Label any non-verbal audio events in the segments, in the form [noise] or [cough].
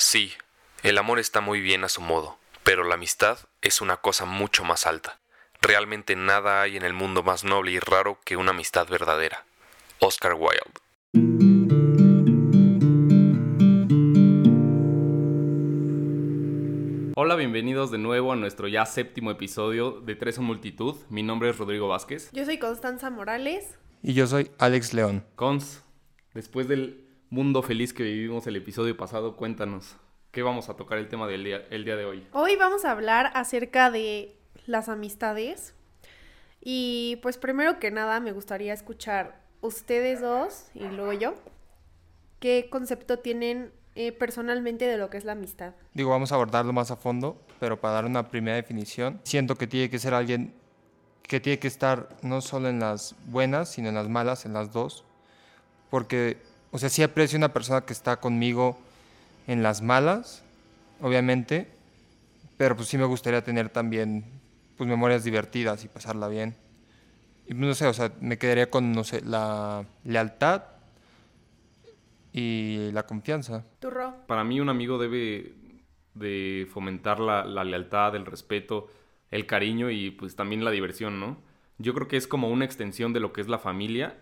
Sí, el amor está muy bien a su modo, pero la amistad es una cosa mucho más alta. Realmente nada hay en el mundo más noble y raro que una amistad verdadera. Oscar Wilde. Hola, bienvenidos de nuevo a nuestro ya séptimo episodio de Tres en Multitud. Mi nombre es Rodrigo Vázquez. Yo soy Constanza Morales. Y yo soy Alex León. Cons, después del mundo feliz que vivimos el episodio pasado, cuéntanos, ¿qué vamos a tocar el tema del día, el día de hoy? Hoy vamos a hablar acerca de las amistades. Y pues primero que nada me gustaría escuchar ustedes dos y luego yo. ¿Qué concepto tienen eh, personalmente de lo que es la amistad? Digo, vamos a abordarlo más a fondo, pero para dar una primera definición, siento que tiene que ser alguien que tiene que estar no solo en las buenas, sino en las malas, en las dos. Porque, o sea, sí aprecio una persona que está conmigo en las malas, obviamente, pero pues sí me gustaría tener también pues memorias divertidas y pasarla bien. Y no sé, o sea, me quedaría con, no sé, la lealtad y la confianza. ¿Turro? Para mí un amigo debe de fomentar la, la lealtad, el respeto, el cariño y pues también la diversión, ¿no? Yo creo que es como una extensión de lo que es la familia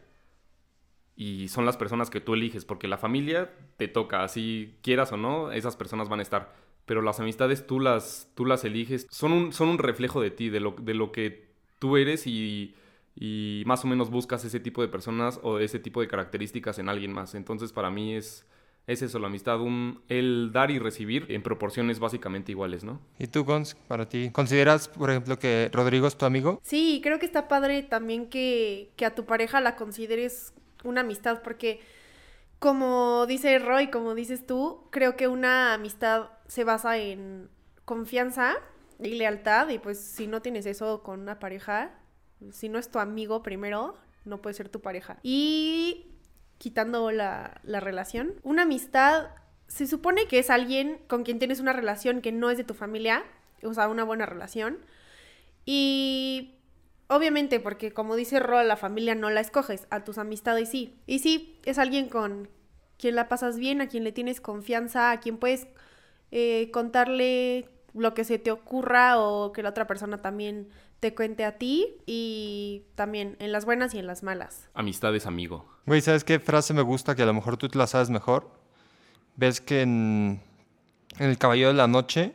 y son las personas que tú eliges, porque la familia te toca, así quieras o no, esas personas van a estar, pero las amistades tú las, tú las eliges, son un, son un reflejo de ti, de lo, de lo que tú eres y, y más o menos buscas ese tipo de personas o ese tipo de características en alguien más. Entonces para mí es, es eso, la amistad, un, el dar y recibir en proporciones básicamente iguales, ¿no? ¿Y tú, Gons, para ti? ¿Consideras, por ejemplo, que Rodrigo es tu amigo? Sí, creo que está padre también que, que a tu pareja la consideres una amistad, porque como dice Roy, como dices tú, creo que una amistad se basa en confianza y lealtad, y pues si no tienes eso con una pareja, si no es tu amigo primero, no puede ser tu pareja. Y quitando la, la relación, una amistad se supone que es alguien con quien tienes una relación que no es de tu familia, o sea, una buena relación. Y obviamente, porque como dice Ro, la familia no la escoges, a tus amistades sí. Y sí, es alguien con quien la pasas bien, a quien le tienes confianza, a quien puedes eh, contarle lo que se te ocurra o que la otra persona también te cuente a ti y también en las buenas y en las malas. Amistad es amigo. Güey, ¿sabes qué frase me gusta que a lo mejor tú te la sabes mejor? Ves que en, en El Caballero de la Noche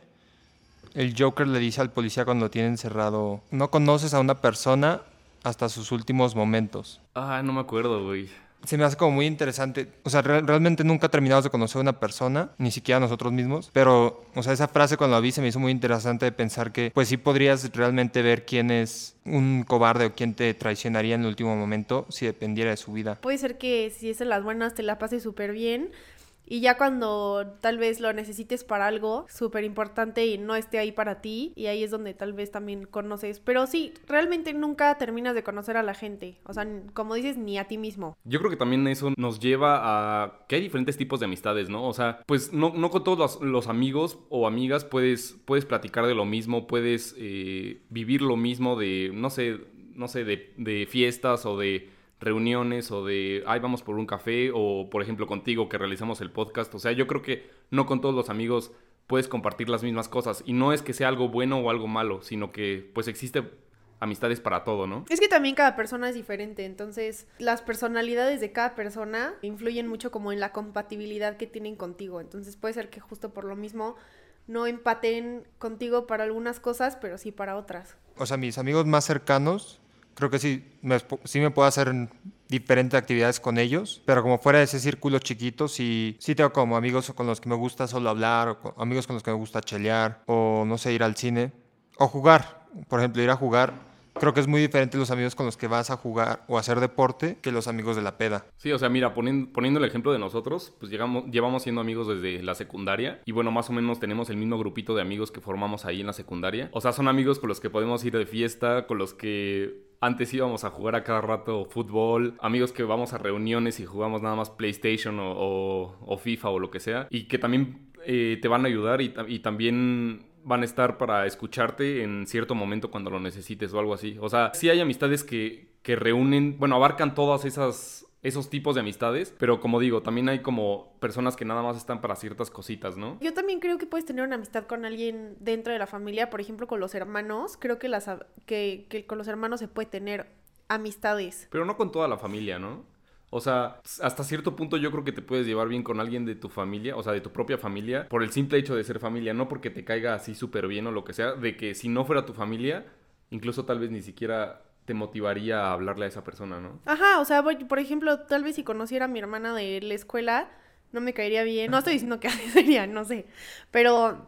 el Joker le dice al policía cuando lo tiene encerrado, no conoces a una persona hasta sus últimos momentos. Ah, no me acuerdo, güey. Se me hace como muy interesante. O sea, re- realmente nunca terminamos de conocer a una persona, ni siquiera nosotros mismos. Pero, o sea, esa frase cuando la vi se me hizo muy interesante de pensar que, pues sí podrías realmente ver quién es un cobarde o quién te traicionaría en el último momento si dependiera de su vida. Puede ser que si es en las buenas te la pases súper bien y ya cuando tal vez lo necesites para algo súper importante y no esté ahí para ti y ahí es donde tal vez también conoces. Pero sí, realmente nunca terminas de conocer a la gente. O sea, como dices, ni a ti mismo. Yo creo que también eso nos lleva a que hay diferentes tipos de amistades, ¿no? O sea, pues no, no con todos los, los amigos o amigas puedes, puedes platicar de lo mismo, puedes eh, vivir lo mismo de, no sé, no sé, de, de fiestas o de reuniones o de, ay, vamos por un café o, por ejemplo, contigo que realizamos el podcast. O sea, yo creo que no con todos los amigos puedes compartir las mismas cosas y no es que sea algo bueno o algo malo, sino que pues existe amistades para todo, ¿no? Es que también cada persona es diferente, entonces las personalidades de cada persona influyen mucho como en la compatibilidad que tienen contigo. Entonces puede ser que justo por lo mismo no empaten contigo para algunas cosas, pero sí para otras. O sea, mis amigos más cercanos, creo que sí me, sí me puedo hacer diferentes actividades con ellos, pero como fuera de ese círculo chiquito, sí, sí tengo como amigos con los que me gusta solo hablar, o con- amigos con los que me gusta chelear, o no sé, ir al cine, o jugar. Por ejemplo, ir a jugar. Creo que es muy diferente los amigos con los que vas a jugar o a hacer deporte que los amigos de la peda. Sí, o sea, mira, poniendo, poniendo el ejemplo de nosotros, pues llegamos, llevamos siendo amigos desde la secundaria y bueno, más o menos tenemos el mismo grupito de amigos que formamos ahí en la secundaria. O sea, son amigos con los que podemos ir de fiesta, con los que antes íbamos a jugar a cada rato fútbol, amigos que vamos a reuniones y jugamos nada más PlayStation o, FIFA o lo que sea, y que también eh, te van a ayudar y también van a estar para escucharte en cierto momento cuando lo necesites o algo así. O sea, sí hay amistades que, que reúnen, bueno, abarcan todas esas esos tipos de amistades, pero como digo, también hay como personas que nada más están para ciertas cositas, ¿no? Yo también creo que puedes tener una amistad con alguien dentro de la familia, por ejemplo, con los hermanos. Creo que, las, que, que con los hermanos se puede tener amistades. Pero no con toda la familia, ¿no? O sea, hasta cierto punto yo creo que te puedes llevar bien con alguien de tu familia, o sea, de tu propia familia, por el simple hecho de ser familia, no porque te caiga así súper bien o lo que sea, de que si no fuera tu familia, incluso tal vez ni siquiera te motivaría a hablarle a esa persona, ¿no? Ajá, o sea, por ejemplo, tal vez si conociera a mi hermana de la escuela, no me caería bien. No estoy diciendo que [laughs] sería, no sé. Pero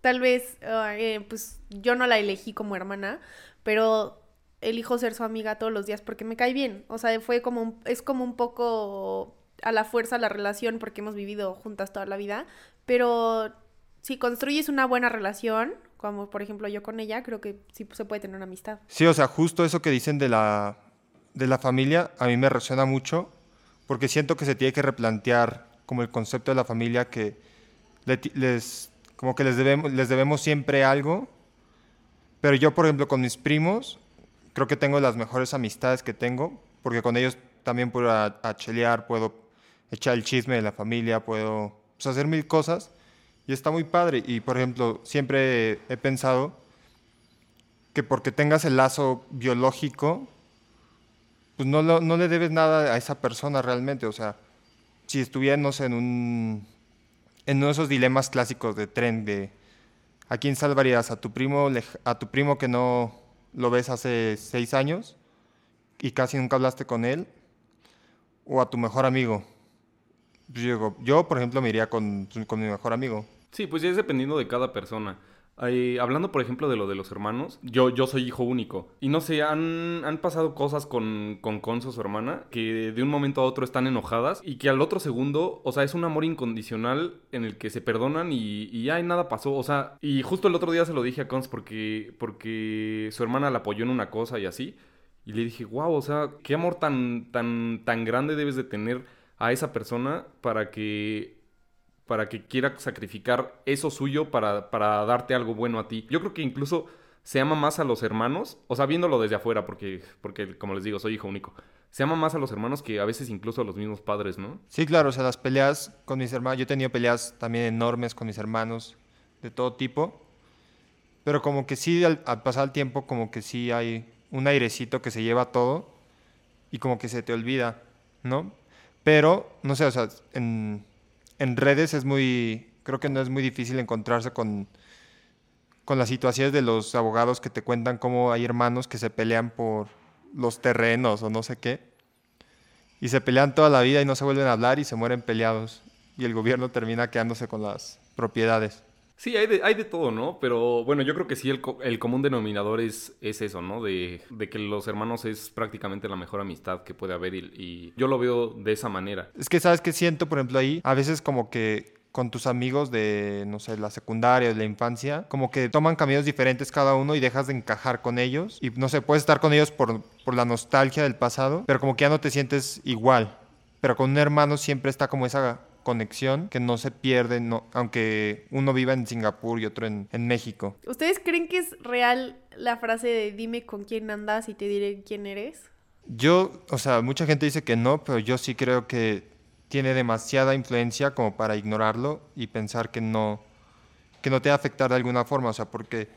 tal vez, eh, pues yo no la elegí como hermana, pero elijo ser su amiga todos los días porque me cae bien. O sea, fue como un, es como un poco a la fuerza la relación porque hemos vivido juntas toda la vida. Pero si construyes una buena relación, como por ejemplo yo con ella, creo que sí se puede tener una amistad. Sí, o sea, justo eso que dicen de la, de la familia, a mí me resuena mucho, porque siento que se tiene que replantear como el concepto de la familia, que les, como que les debemos, les debemos siempre algo, pero yo, por ejemplo, con mis primos, creo que tengo las mejores amistades que tengo, porque con ellos también puedo a, puedo echar el chisme de la familia, puedo pues, hacer mil cosas y está muy padre. Y por ejemplo, siempre he pensado que porque tengas el lazo biológico, pues no, no le debes nada a esa persona realmente. O sea, si estuviéramos en un en uno de esos dilemas clásicos de tren de ¿a quién salvarías? ¿A tu primo, a tu primo que no lo ves hace seis años y casi nunca hablaste con él? ¿O a tu mejor amigo? Yo, yo, por ejemplo, me iría con, con mi mejor amigo. Sí, pues ya es dependiendo de cada persona. hablando, por ejemplo, de lo de los hermanos, yo, yo soy hijo único. Y no sé, han, han pasado cosas con, con Conso, su hermana, que de un momento a otro están enojadas y que al otro segundo, o sea, es un amor incondicional en el que se perdonan y, y ay, nada pasó. O sea, y justo el otro día se lo dije a Cons porque, porque su hermana la apoyó en una cosa y así. Y le dije, wow, o sea, qué amor tan, tan, tan grande debes de tener a esa persona para que para que quiera sacrificar eso suyo para, para darte algo bueno a ti. Yo creo que incluso se ama más a los hermanos, o sea, viéndolo desde afuera, porque, porque como les digo, soy hijo único. Se ama más a los hermanos que a veces incluso a los mismos padres, ¿no? Sí, claro, o sea, las peleas con mis hermanos, yo he tenido peleas también enormes con mis hermanos, de todo tipo, pero como que sí, al, al pasar el tiempo, como que sí hay un airecito que se lleva todo y como que se te olvida, ¿no? Pero, no sé, o sea, en, en redes es muy, creo que no es muy difícil encontrarse con, con las situaciones de los abogados que te cuentan cómo hay hermanos que se pelean por los terrenos o no sé qué. Y se pelean toda la vida y no se vuelven a hablar y se mueren peleados. Y el gobierno termina quedándose con las propiedades. Sí, hay de, hay de todo, ¿no? Pero bueno, yo creo que sí el, el común denominador es, es eso, ¿no? De, que los hermanos es prácticamente la mejor amistad que puede haber y, yo lo veo de esa manera. Es que, ¿sabes qué siento, por ejemplo, ahí? A veces como que con tus amigos de, no sé, la secundaria, de la infancia, como que toman caminos diferentes cada uno y dejas de encajar con ellos. Y no sé, puedes estar con ellos por la nostalgia del pasado, pero como que ya no te sientes igual. Pero con un hermano siempre está como esa conexión que no se pierde, no, aunque uno viva en Singapur y otro en, en, México. ¿Ustedes creen que es real la frase de dime con quién andas y te diré quién eres? Yo, o sea, mucha gente dice que no, pero yo sí creo que tiene demasiada influencia como para ignorarlo y pensar que no, que no te va a afectar de alguna forma, o sea, porque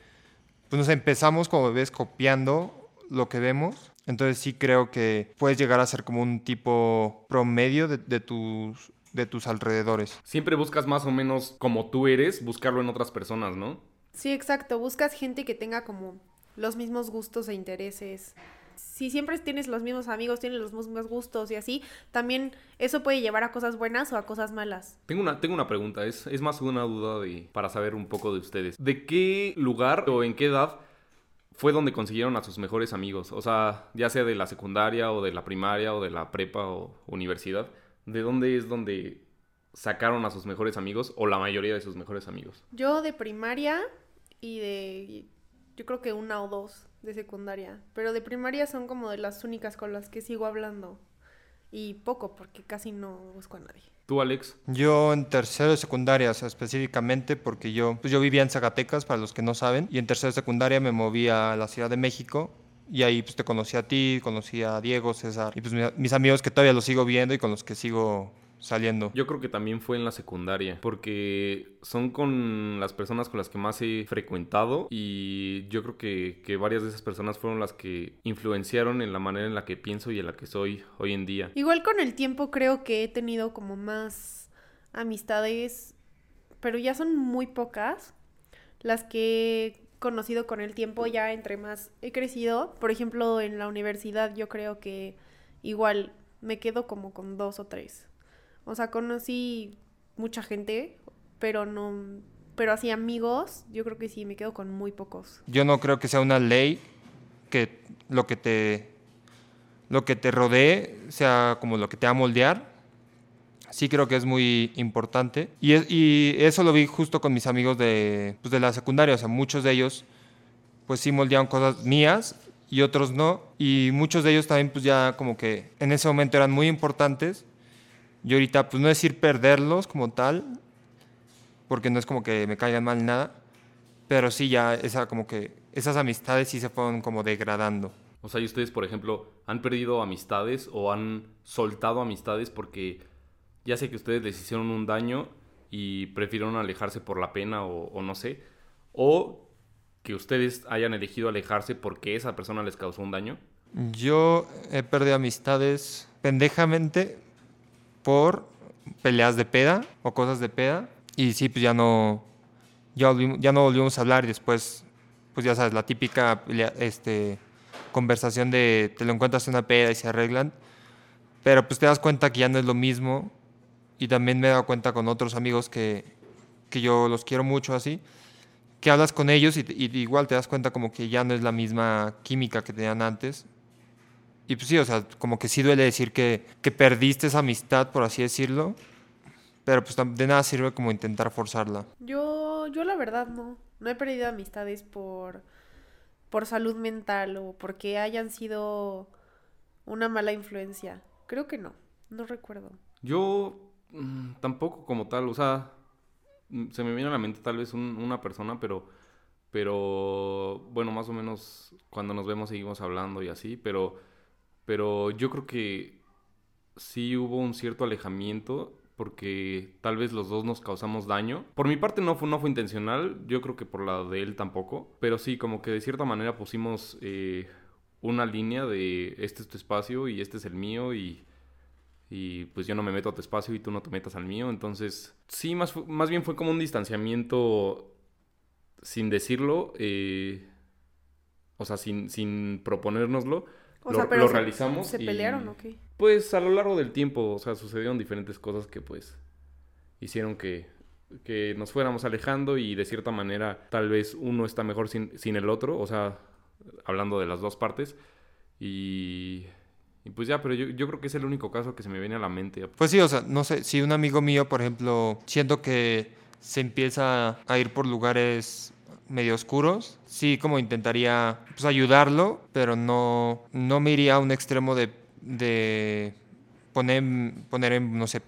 pues nos empezamos como ves copiando lo que vemos entonces sí creo que puedes llegar a ser como un tipo promedio de, de, tus de tus alrededores. Siempre buscas más o menos como tú eres, buscarlo en otras personas, ¿no? Sí, exacto. Buscas gente que tenga como los mismos gustos e intereses. Si siempre tienes los mismos amigos, tienes los mismos gustos y así, también eso puede llevar a cosas buenas o a cosas malas. Tengo una, tengo una pregunta, es, es más una duda de, para saber un poco de ustedes. ¿De qué lugar o en qué edad fue donde consiguieron a sus mejores amigos? O sea, ya sea de la secundaria o de la primaria o de la prepa o universidad. ¿De dónde es donde sacaron a sus mejores amigos o la mayoría de sus mejores amigos? Yo de primaria y de, yo creo que una o dos de secundaria, pero de primaria son como de las únicas con las que sigo hablando y poco porque casi no busco a nadie. ¿Tú, Alex? Yo en tercero de secundaria, o sea, específicamente porque yo, pues yo vivía en Zacatecas, para los que no saben, y en tercero de secundaria me moví a la Ciudad de México Y ahí pues te conocí a ti, conocí a Diego, César, y pues mi- mis amigos que todavía los sigo viendo y con los que sigo saliendo. Yo creo que también fue en la secundaria, porque son con las personas con las que más he frecuentado y yo creo que, que varias de esas personas fueron las que influenciaron en la manera en la que pienso y en la que soy hoy en día. Igual con el tiempo creo que he tenido como más amistades, pero ya son muy pocas las que he conocido con el tiempo ya entre más he crecido. Por ejemplo, en la universidad yo creo que igual me quedo como con dos o tres. O sea, conocí mucha gente, pero no, pero así amigos, yo creo que sí, me quedo con muy pocos. Yo no creo que sea una ley que lo que te lo que te rodee sea como lo que te va a moldear. Sí creo que es muy importante. Y, es- y eso lo vi justo con mis amigos de, pues, de la secundaria. O sea, muchos de ellos pues sí moldeaban cosas mías y otros no. Y muchos de ellos también pues ya como que en ese momento eran muy importantes. Y ahorita pues no decir perderlos como tal, porque no es como que me caigan mal nada. Pero sí, ya esa, como que esas amistades sí se fueron como degradando. O sea, ¿y ustedes, por ejemplo, han perdido amistades o han soltado amistades porque ya sé que ustedes les hicieron un daño y prefirieron alejarse por la pena o, no sé? ¿O que ustedes hayan elegido alejarse porque esa persona les causó un daño? Yo he perdido amistades pendejamente por peleas de peda o cosas de peda. Y sí, pues ya no, ya, ya no volvimos a hablar y después, pues ya sabes, la típica este, conversación de te lo encuentras en una peda y se arreglan. Pero pues te das cuenta que ya no es lo mismo. Y también me he dado cuenta con otros amigos que, que yo los quiero mucho así, que hablas con ellos y, y igual te das cuenta como que ya no es la misma química que tenían antes. Y pues sí, o sea, como que sí duele decir que, que perdiste esa amistad, por así decirlo. Pero pues de nada sirve como intentar forzarla. Yo, yo la verdad no. No he perdido amistades por, por salud mental o porque hayan sido una mala influencia. Creo que no. No recuerdo. Yo tampoco como tal, o sea, mm, se me viene a la mente tal vez un- una persona, pero, pero, bueno, más o menos cuando nos vemos seguimos hablando y así, pero, pero yo creo que sí hubo un cierto alejamiento porque tal vez los dos nos causamos daño. Por mi parte no fue, no fue intencional, yo creo que por la de él tampoco, pero sí, como que de cierta manera pusimos eh, una línea de este es tu espacio y este es el mío y y pues yo no me meto a tu espacio y tú no te metas al mío. Entonces, sí, más, más bien fue como un distanciamiento sin decirlo, eh, o sea, sin, sin proponérnoslo. O lo, sea, pero lo se- realizamos. ¿Se pelearon o qué? Pues a lo largo del tiempo, o sea, sucedieron diferentes cosas que pues hicieron que, que nos fuéramos alejando y de cierta manera tal vez uno está mejor sin, sin el otro, o sea, hablando de las dos partes. Y, y pues ya, pero yo, yo creo que es el único caso que se me viene a la mente. Pues sí, o sea, no sé, si un amigo mío, por ejemplo, siento que se empieza a ir por lugares medio oscuros, sí como intentaría pues, ayudarlo, pero no, no me iría a un extremo de, de poner, poner en, no sé,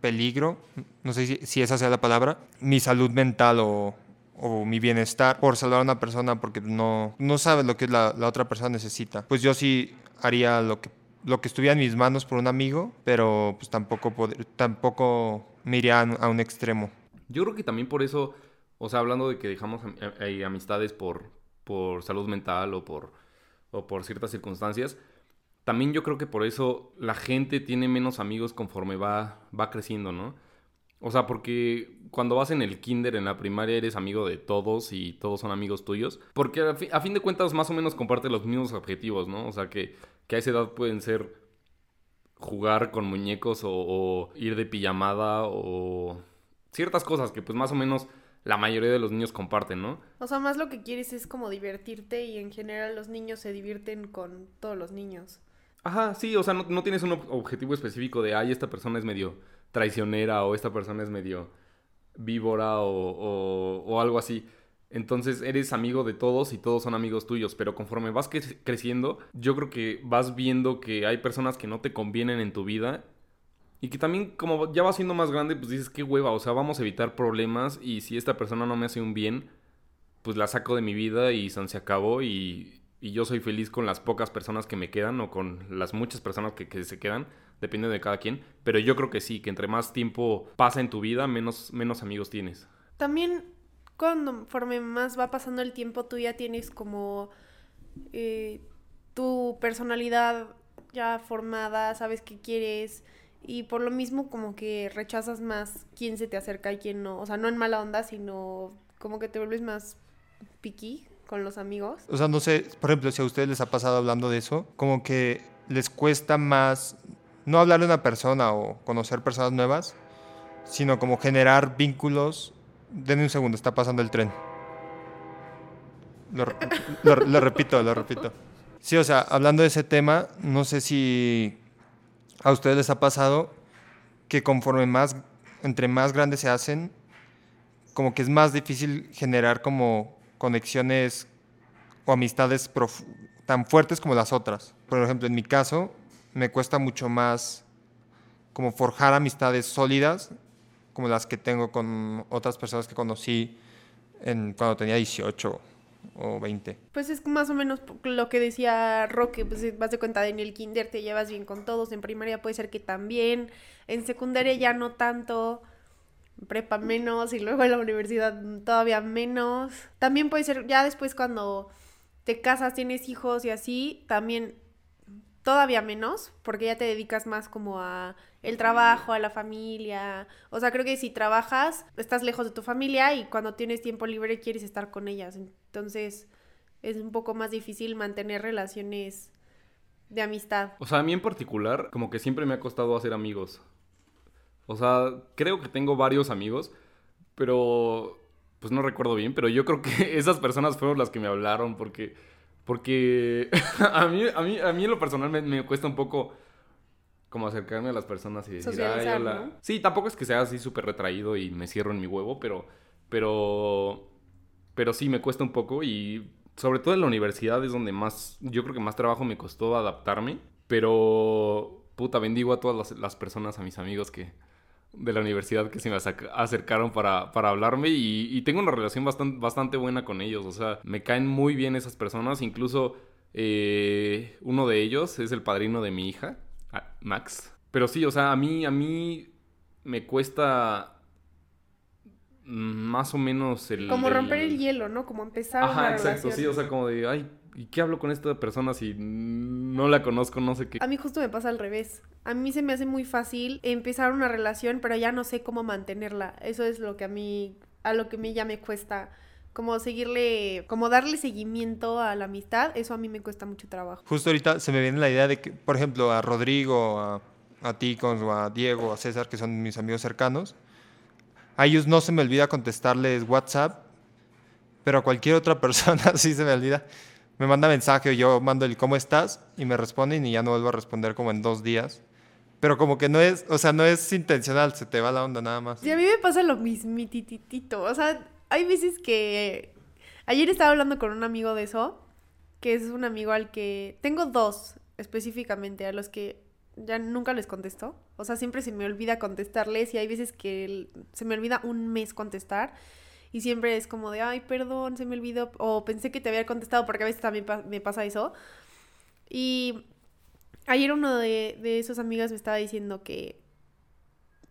peligro, no sé si, si esa sea la palabra, mi salud mental o, o mi bienestar por salvar a una persona porque no, no sabes lo que la otra persona necesita. Pues yo sí haría lo que, lo que estuviera en mis manos por un amigo, pero pues tampoco, pod- tampoco me a un- extremo. Yo creo que también por eso, o sea, hablando de que dejamos eh, amistades por, por salud mental o por, o por ciertas circunstancias, también yo creo que por eso la gente tiene menos amigos conforme va, va creciendo, ¿no? O sea, porque cuando vas en el kinder, en la primaria, eres amigo de todos y todos son amigos tuyos. Porque a, fi- a fin de cuentas más o menos comparten los mismos objetivos, ¿no? O sea, que, que a esa edad pueden ser jugar con muñecos o, o ir de pijamada o ciertas cosas que pues más o menos la mayoría de los niños comparten, ¿no? O sea, más lo que quieres es como divertirte y en general los niños se divierten con todos los niños. Ajá, sí, o sea, no, no tienes un ob- objetivo específico de, ay, esta persona es medio traicionera o esta persona es medio víbora o, o- o algo así. Entonces eres amigo de todos y todos son amigos tuyos, pero conforme vas cre- creciendo, yo creo que vas viendo que hay personas que no te convienen en tu vida y que también como ya vas siendo más grande, pues dices, qué hueva, o sea, vamos a evitar problemas y si esta persona no me hace un bien, pues la saco de mi vida y se acabó y, y yo soy feliz con las pocas personas que me quedan o con las muchas personas que, que se quedan, depende de cada quien. Pero yo creo que sí, que entre más tiempo pasa en tu vida, menos, menos amigos tienes. También conforme más va pasando el tiempo, tú ya tienes como eh, tu personalidad ya formada, sabes qué quieres y por lo mismo como que rechazas más quién se te acerca y quién no. O sea, no en mala onda, sino como que te vuelves más piqui con los amigos. O sea, no sé, por ejemplo, si a ustedes les ha pasado hablando de eso, como que les cuesta más no hablar de una persona o conocer personas nuevas, sino como generar vínculos. Denme un segundo, está pasando el tren. Lo, repito, lo repito. Sí, o sea, hablando de ese tema, no sé si a ustedes les ha pasado que conforme más, entre más grandes se hacen, como que es más difícil generar como conexiones o amistades tan fuertes como las otras. Por ejemplo, en mi caso, me cuesta mucho más como forjar amistades sólidas como las que tengo con otras personas que conocí en, cuando tenía 18 o 20. Pues es más o menos lo que decía Roque, pues vas de cuenta en el kinder te llevas bien con todos, en primaria puede ser que también, en secundaria ya no tanto, prepa menos y luego en la universidad todavía menos. También puede ser ya después cuando te casas, tienes hijos y así, también todavía menos, porque ya te dedicas más como a el trabajo, a la familia. O sea, creo que si trabajas, estás lejos de tu familia y cuando tienes tiempo libre quieres estar con ellas. Entonces, es un poco más difícil mantener relaciones de amistad. O sea, a mí en particular, como que siempre me ha costado hacer amigos. O sea, creo que tengo varios amigos, pero pues no recuerdo bien, pero yo creo que [laughs] esas personas fueron las que me hablaron porque porque [laughs] a mí a mí a mí en lo personal me, me cuesta un poco como acercarme a las personas y decir, "Ay, hola". ¿no? Sí, tampoco es que sea así súper retraído y me cierro en mi huevo, pero pero pero sí me cuesta un poco y sobre todo en la universidad es donde más, yo creo que más trabajo me costó adaptarme, pero puta, bendigo a todas las, las personas, a mis amigos que de la universidad que se me acerca- acercaron para, para hablarme y, y tengo una relación bastante, bastante buena con ellos, o sea, me caen muy bien esas personas, incluso eh, uno de ellos es el padrino de mi hija, Max. Pero sí, o sea, a mí, a mí me cuesta más o menos el... Como romper el hielo, ¿no? Como empezar Ajá, una exacto, relación. sí, o sea, como de, ay, ¿y qué hablo con esta persona si no la conozco, no sé qué? A mí justo me pasa al revés. A mí se me hace muy fácil empezar una relación, pero ya no sé cómo mantenerla. Eso es lo que a mí, a lo que a mí ya me cuesta. Como seguirle, como darle seguimiento a la amistad, eso a mí me cuesta mucho trabajo. Justo ahorita se me viene la idea de que, por ejemplo, a Rodrigo, a, a ti, con- o a Diego, a César, que son mis amigos cercanos, a ellos no se me olvida contestarles WhatsApp, pero a cualquier otra [laughs] persona sí se me olvida. Me manda mensaje yo mando el ¿cómo estás? y me responden y ya no vuelvo a responder como en dos días. Pero como que no es, o sea, no es intencional, se te va la onda nada más. Y a mí me pasa lo mismititito. O sea, hay veces que... Ayer estaba hablando con un amigo de eso, que es un amigo al que... Tengo dos específicamente, a los que ya nunca les contesto. O sea, siempre se me olvida contestarles y hay veces que se me olvida un mes contestar. Y siempre es como de, ay, perdón, se me olvidó. O pensé que te había contestado porque a veces también me pasa eso. Y ayer uno de, de esos amigos me estaba diciendo que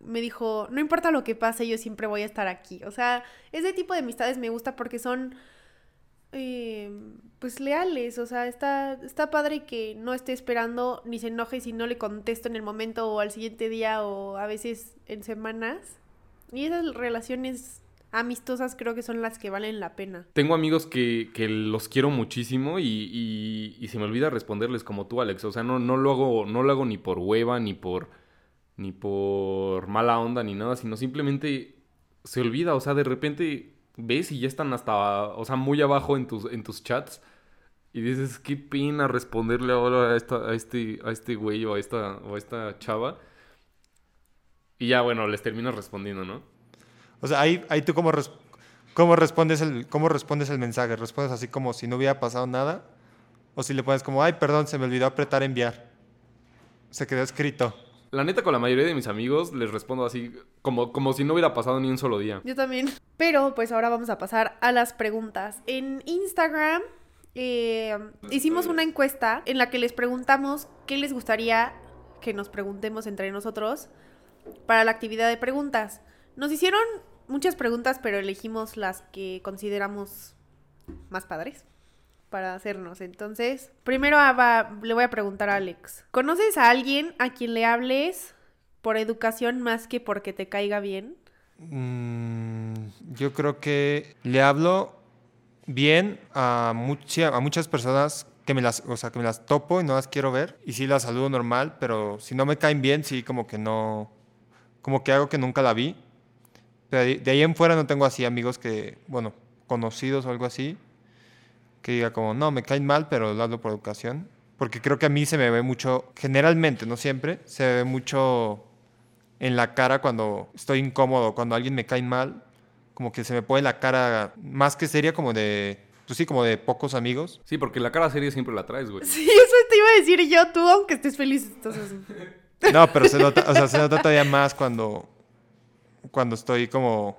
me dijo, no importa lo que pase, yo siempre voy a estar aquí. O sea, ese tipo de amistades me gusta porque son, eh, pues, leales. O sea, está, está padre que no esté esperando ni se enoje si no le contesto en el momento o al siguiente día o a veces en semanas. Y esas relaciones amistosas creo que son las que valen la pena. Tengo amigos que, que los quiero muchísimo y, y- se me olvida responderles como tú, Alex. O sea, no, no lo hago, no lo hago ni por hueva, ni por, ni por mala onda, ni nada, sino simplemente se olvida. O sea, de repente ves y ya están hasta, o sea, muy abajo en tus, en tus chats. Y dices, qué pena responderle ahora a, esta, a, este, a este güey o a esta, o a esta chava. Y ya, bueno, les terminas respondiendo, ¿no? O sea, ahí, ahí tú cómo, res- cómo, respondes el, cómo respondes el mensaje. ¿Respondes así como si no hubiera pasado nada? ¿O si le pones como, ay, perdón, se me olvidó apretar enviar? Se quedó escrito. La neta, con la mayoría de mis amigos les respondo así, como, como si no hubiera pasado ni un solo día. Yo también. Pero pues ahora vamos a pasar a las preguntas. En Instagram eh, hicimos una encuesta en la que les preguntamos qué les gustaría que nos preguntemos entre nosotros para la actividad de preguntas. Nos hicieron muchas preguntas, pero elegimos las que consideramos más padres para hacernos. Entonces, primero va- le voy a preguntar a Alex. ¿Conoces a alguien a quien le hables por educación más que porque te caiga bien? Mm, yo creo que le hablo bien a, mucha- a muchas personas que me las, o sea, que me las topo y no las quiero ver. Y sí las saludo normal, pero si no me caen bien, sí como que no, como que hago que nunca la vi. De, de ahí en fuera no tengo así amigos que, bueno, conocidos o algo así, que diga como, no, me caen mal, pero lo hablo por educación. Porque creo que a mí se me ve mucho, generalmente, no siempre, se me ve mucho en la cara cuando estoy incómodo, cuando alguien me cae mal, como que se me pone la cara más que seria, como de, pues sí, como de pocos amigos. Sí, porque la cara seria siempre la traes, güey. Sí, eso te iba a decir yo, tú, aunque estés feliz, entonces... [laughs] No, pero se nota, o sea, se nota todavía más cuando, cuando estoy como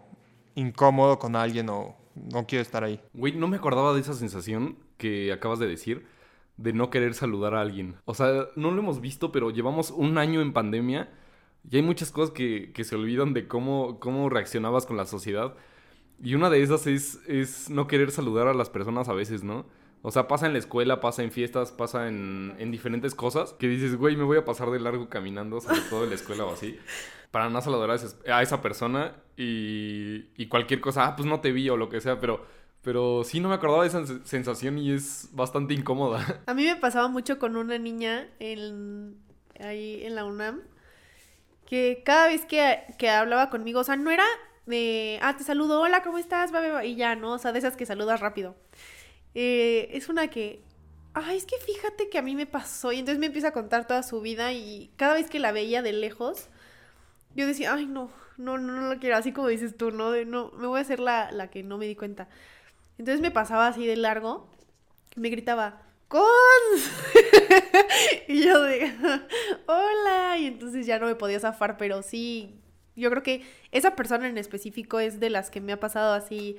incómodo con alguien o no quiero estar ahí. Güey, no me acordaba de esa sensación que acabas de decir de no querer saludar a alguien. O sea, no lo hemos visto, pero llevamos un año en pandemia y hay muchas cosas que, que se olvidan de cómo, cómo reaccionabas con la sociedad. Y una de esas es, es no querer saludar a las personas a veces, ¿no? O sea, pasa en la escuela, pasa en fiestas, pasa en, en diferentes cosas que dices, güey, me voy a pasar de largo caminando, sobre todo en la escuela o así, para no saludar a, esa- persona y, y cualquier cosa, ah, pues no te vi o lo que sea, pero, pero sí no me acordaba de esa sens- sensación y es bastante incómoda. A mí me pasaba mucho con una niña en, ahí en la UNAM, que cada vez que, que hablaba conmigo, o sea, no era de, ah, te saludo, hola, ¿cómo estás? Va, va, va", Y ya, ¿no? O sea, de esas que saludas rápido. Eh, es una que, ay, es que fíjate que a mí me pasó. Y entonces me empieza a contar toda su vida y cada vez que la veía de lejos, yo decía, ay, no, no, no, no lo quiero. Así como dices tú, ¿no? De, no, me voy a hacer la, la que no me di cuenta. Entonces me pasaba así de largo, me gritaba, ¡Cons! [laughs] y yo de, [laughs] hola, y entonces ya no me podía zafar, pero sí, yo creo que esa persona en específico es de las que me ha pasado así,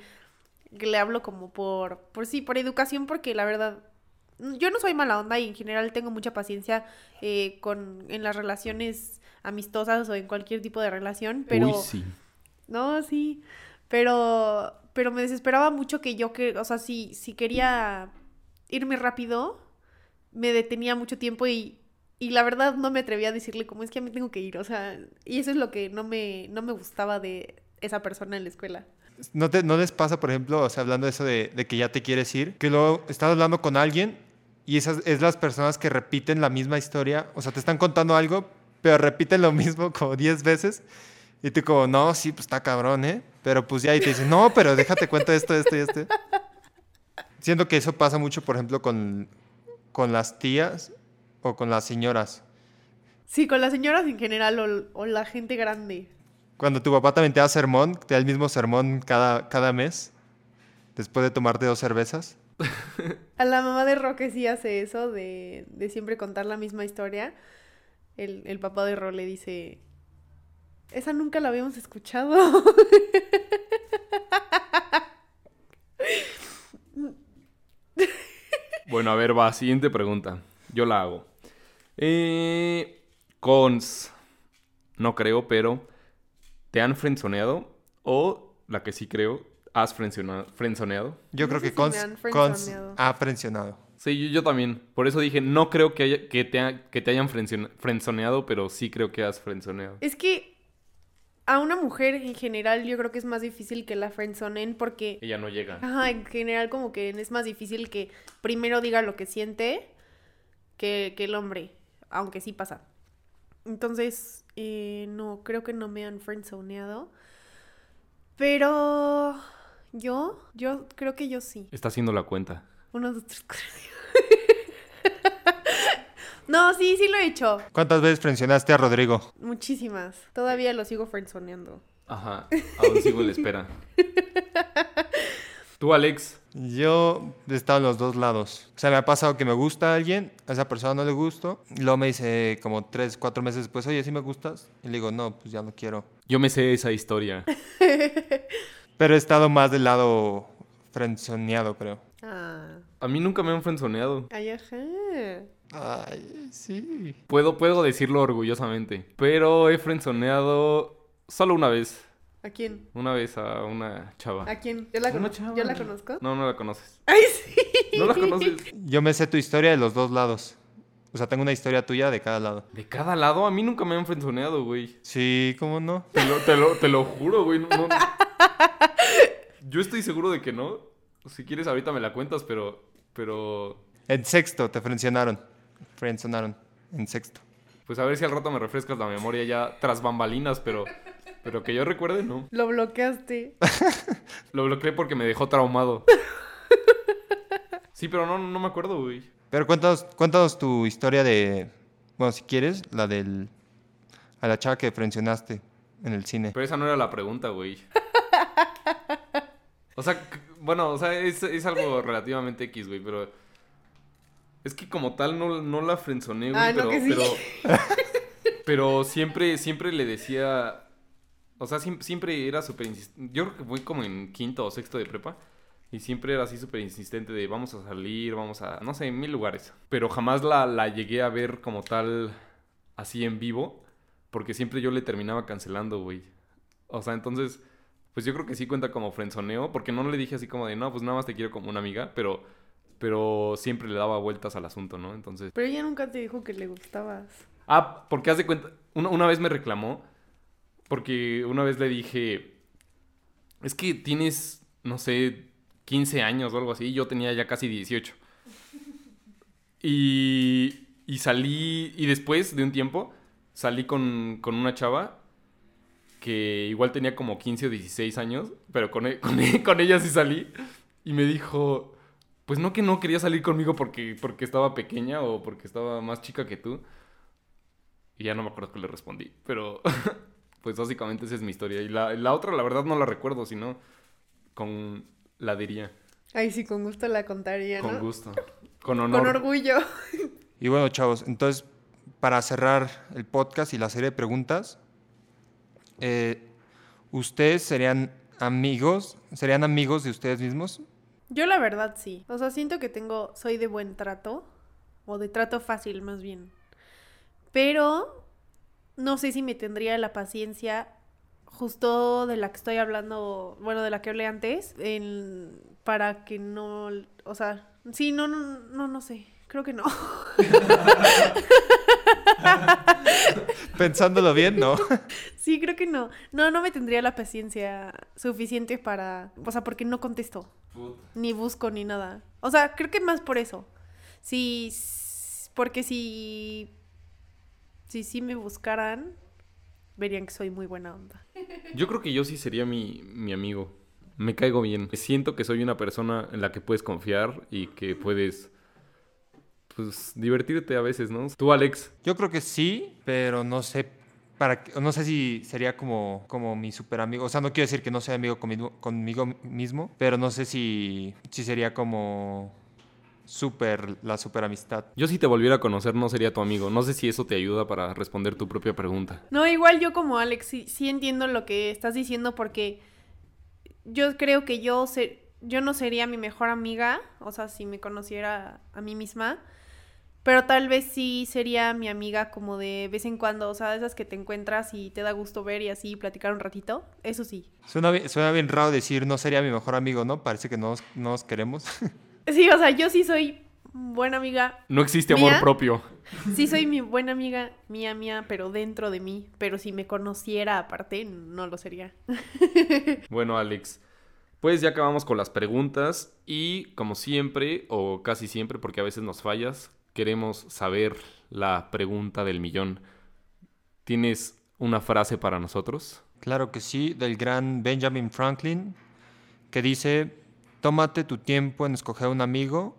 le hablo como por, por sí, por educación, porque la verdad, yo no soy mala onda y en general tengo mucha paciencia eh, con, en las relaciones amistosas o en cualquier tipo de relación, pero... Uy, sí. No, sí. Pero, pero me desesperaba mucho que yo que, o sea, si, si quería irme rápido, me detenía mucho tiempo y, y la verdad no me atrevía a decirle cómo es que me tengo que ir. O sea, y eso es lo que no me, no me gustaba de esa persona en la escuela. ¿No, te- no les pasa, por ejemplo, o sea, hablando de eso de, de que ya te quieres ir, que luego estás hablando con alguien y esas es las personas que repiten la misma historia, o sea, te están contando algo, pero repiten lo mismo [laughs] como 10 veces y tú como, no, sí, pues está cabrón, ¿eh? Pero pues ya y te dicen, no, pero déjate cuento esto, esto y esto. Siento que eso pasa mucho, por ejemplo, con, con las tías o con las señoras. Sí, con las señoras en general o, o la gente grande. Cuando tu papá también te da sermón, te da el mismo sermón cada, cada mes, después de tomarte dos cervezas. [laughs] A la mamá de Roque sí hace eso de, de siempre contar la misma historia. El, el papá de Ro le dice, esa nunca la habíamos escuchado. [laughs] Bueno, a ver, va, siguiente pregunta. Yo la hago. Eh, cons. No creo, pero ¿te han frenzoneado? O, la que sí creo, ¿has frenzoneado? Yo creo que Cons, frenzoneado. ha frencionado. Sí, yo, yo también. Por eso dije, no creo que, haya- que, te, ha- que te hayan frenzone- frenzoneado, pero sí creo que has frenzoneado. Es que a una mujer en general yo creo que es más difícil que la friendzonen porque, Ella no llega. ajá, en general como que es más difícil que primero diga lo que siente que, que el hombre, aunque sí pasa. Entonces, eh, no, creo que no me han friendzoneado. Pero yo, yo creo que yo sí. Está haciendo la cuenta. Uno, dos, tres, cuatro. [laughs] no, sí, sí lo he hecho. ¿Cuántas veces frencionaste a Rodrigo? Muchísimas. Todavía lo sigo friendzoneando. Ajá, aún sigo en la espera. [laughs] Tú, Alex, Yo he estado en los dos lados. O sea, me ha pasado que me gusta a alguien, a esa persona no le gusto. Y luego me dice como tres, cuatro meses después, oye, ¿sí me gustas? Y le digo, no, pues ya no quiero. yo me sé esa historia. [laughs] Pero he estado más del lado frenzoneado, creo. Ah. A A mí nunca me han frenzoneado. Ay, ajá. Ay, sí. Puedo, puedo decirlo orgullosamente. Pero he frenzoneado solo una vez. ¿A quién? Una vez a una chava. ¿A quién? ¿Yo la, chava. ¿Yo la conozco? No, no la conoces. Ay, sí. ¿No la conoces? Yo me sé tu historia de los dos lados. O sea, tengo una historia tuya de cada lado. De cada lado, a mí nunca me han frenzoneado, güey. Sí, ¿cómo no? Te lo, te lo, te lo juro, güey. no- no. [laughs] Yo estoy seguro de que no. Si quieres, ahorita me la cuentas, pero. Pero. En sexto te frencionaron. Frenzonaron. En sexto. Pues a ver si al rato me refrescas la memoria ya tras bambalinas, pero. Pero que yo recuerde, no. Lo bloqueaste. [laughs] Lo bloqueé porque me dejó traumado. Sí, pero no, no me acuerdo, güey. Pero cuéntanos, cuéntanos tu historia de. Bueno, si quieres, la del. A la chava que frencionaste en el cine. Pero esa no era la pregunta, güey. O sea, bueno, o sea, es, es algo relativamente X, güey, pero... Es que como tal no, no la frenzoné, güey, Ah, no, pero, que sí. pero... [laughs] Pero siempre, siempre le decía... O sea, siem- siempre era súper insistente. Yo creo que fui como en quinto o sexto de prepa. Y siempre era así súper insistente de vamos a salir, vamos a... No sé, en mil lugares. Pero jamás la, la llegué a ver como tal así en vivo. Porque siempre yo le terminaba cancelando, güey. O sea, entonces, pues yo creo que sí cuenta como frenzoneo, porque no le dije así como de, no, pues nada más te quiero como una amiga, pero, pero siempre le daba vueltas al asunto, ¿no? Entonces, Pero ella nunca te dijo que le gustabas. ah, porque haz de cuenta, una, una vez me reclamó, porque una vez le dije, es que tienes, no sé, 15 años o algo así, yo tenía ya casi 18. [laughs] Y, y salí, y después de un tiempo, salí con, con una chava que igual tenía como 15 o 16 años, pero con, e- [laughs] con, e- con ella sí salí. Y me dijo, pues no que no quería salir conmigo porque, porque estaba pequeña o porque estaba más chica que tú. Y ya no me acuerdo qué le respondí, pero [laughs] pues básicamente esa es mi historia. Y la, la otra, la verdad, no la recuerdo, sino con la diría. Ay, sí, con gusto la contaría, ¿no? Con gusto. [laughs] Con honor. Con orgullo. [laughs] Y bueno, chavos, entonces, para cerrar el podcast y la serie de preguntas, eh, ¿ustedes serían amigos? ¿Serían amigos de ustedes mismos? Yo la verdad sí. O sea, siento que tengo, soy de buen trato. O de trato fácil, más bien. Pero no sé si me tendría la paciencia justo de la que estoy hablando, bueno, de la que hablé antes, en- para que no, o sea, sí, no, no, no, no sé, creo que no. [laughs] Pensándolo bien, ¿no? [laughs] Sí, creo que no. No, no me tendría la paciencia suficiente para, o sea, porque no contesto. ni busco ni nada. O sea, creo que más por eso. Sí, porque si si sí me buscaran, verían que soy muy buena onda. Yo creo que yo sí sería mi, mi amigo. Me caigo bien. Siento que soy una persona en la que puedes confiar y que puedes, pues, divertirte a veces, ¿no? Tú, Alex, Yo creo que sí, pero no sé para no sé si sería como, como mi super amigo. O sea, no quiero decir que no sea amigo conmigo, conmigo mismo, pero no sé si, si sería como super, la super amistad. yo si te volviera a conocer no sería tu amigo. No sé si eso te ayuda para responder tu propia pregunta. No, igual yo como Alex sí, sí entiendo lo que estás diciendo porque yo creo que yo se- yo no sería mi mejor amiga, o sea, si me conociera a mí misma, pero tal vez sí sería mi amiga como de vez en cuando, o sea, de esas que te encuentras y te da gusto ver y así platicar un ratito, eso sí. Suena bien, suena bien raro decir no sería mi mejor amigo, ¿no? Parece que no nos, no nos queremos. [laughs] Sí, o sea, yo sí soy buena amiga, No existe amor ¿Mía? propio. sí soy mi buena amiga, mía, mía, pero dentro de mí, pero si me conociera aparte, no lo sería. [laughs] Bueno, Alex, pues ya acabamos con las preguntas y como siempre, o casi siempre, porque a veces nos fallas, queremos saber la pregunta del millón. ¿Tienes una frase para nosotros? Claro que sí, del gran Benjamin Franklin, que dice, tómate tu tiempo en escoger un amigo,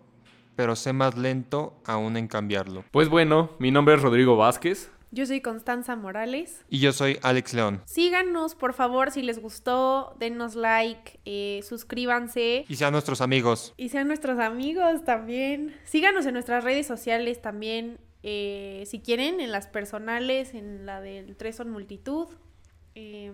pero sé más lento aún en cambiarlo. Pues bueno, mi nombre es Rodrigo Vázquez. Yo soy Constanza Morales. Y yo soy Alex León. Síganos, por favor, si les gustó, denos like, eh, suscríbanse Y sean nuestros amigos. y sean nuestros amigos también. Síganos en nuestras redes sociales también, eh, si quieren, en las personales, en la del Tres son Multitud. Eh,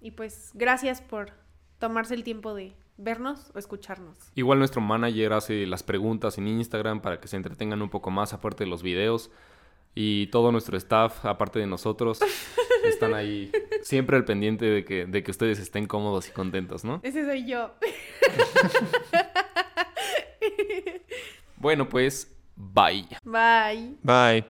y pues gracias por tomarse el tiempo de, vernos o escucharnos. Igual nuestro manager hace las preguntas en Instagram para que se entretengan un poco más aparte de los videos. Y todo nuestro staff, aparte de nosotros, [laughs] están ahí siempre al pendiente de que, de que ustedes estén cómodos y contentos, ¿no? Ese soy yo. [laughs] Bueno, pues, bye. Bye. Bye.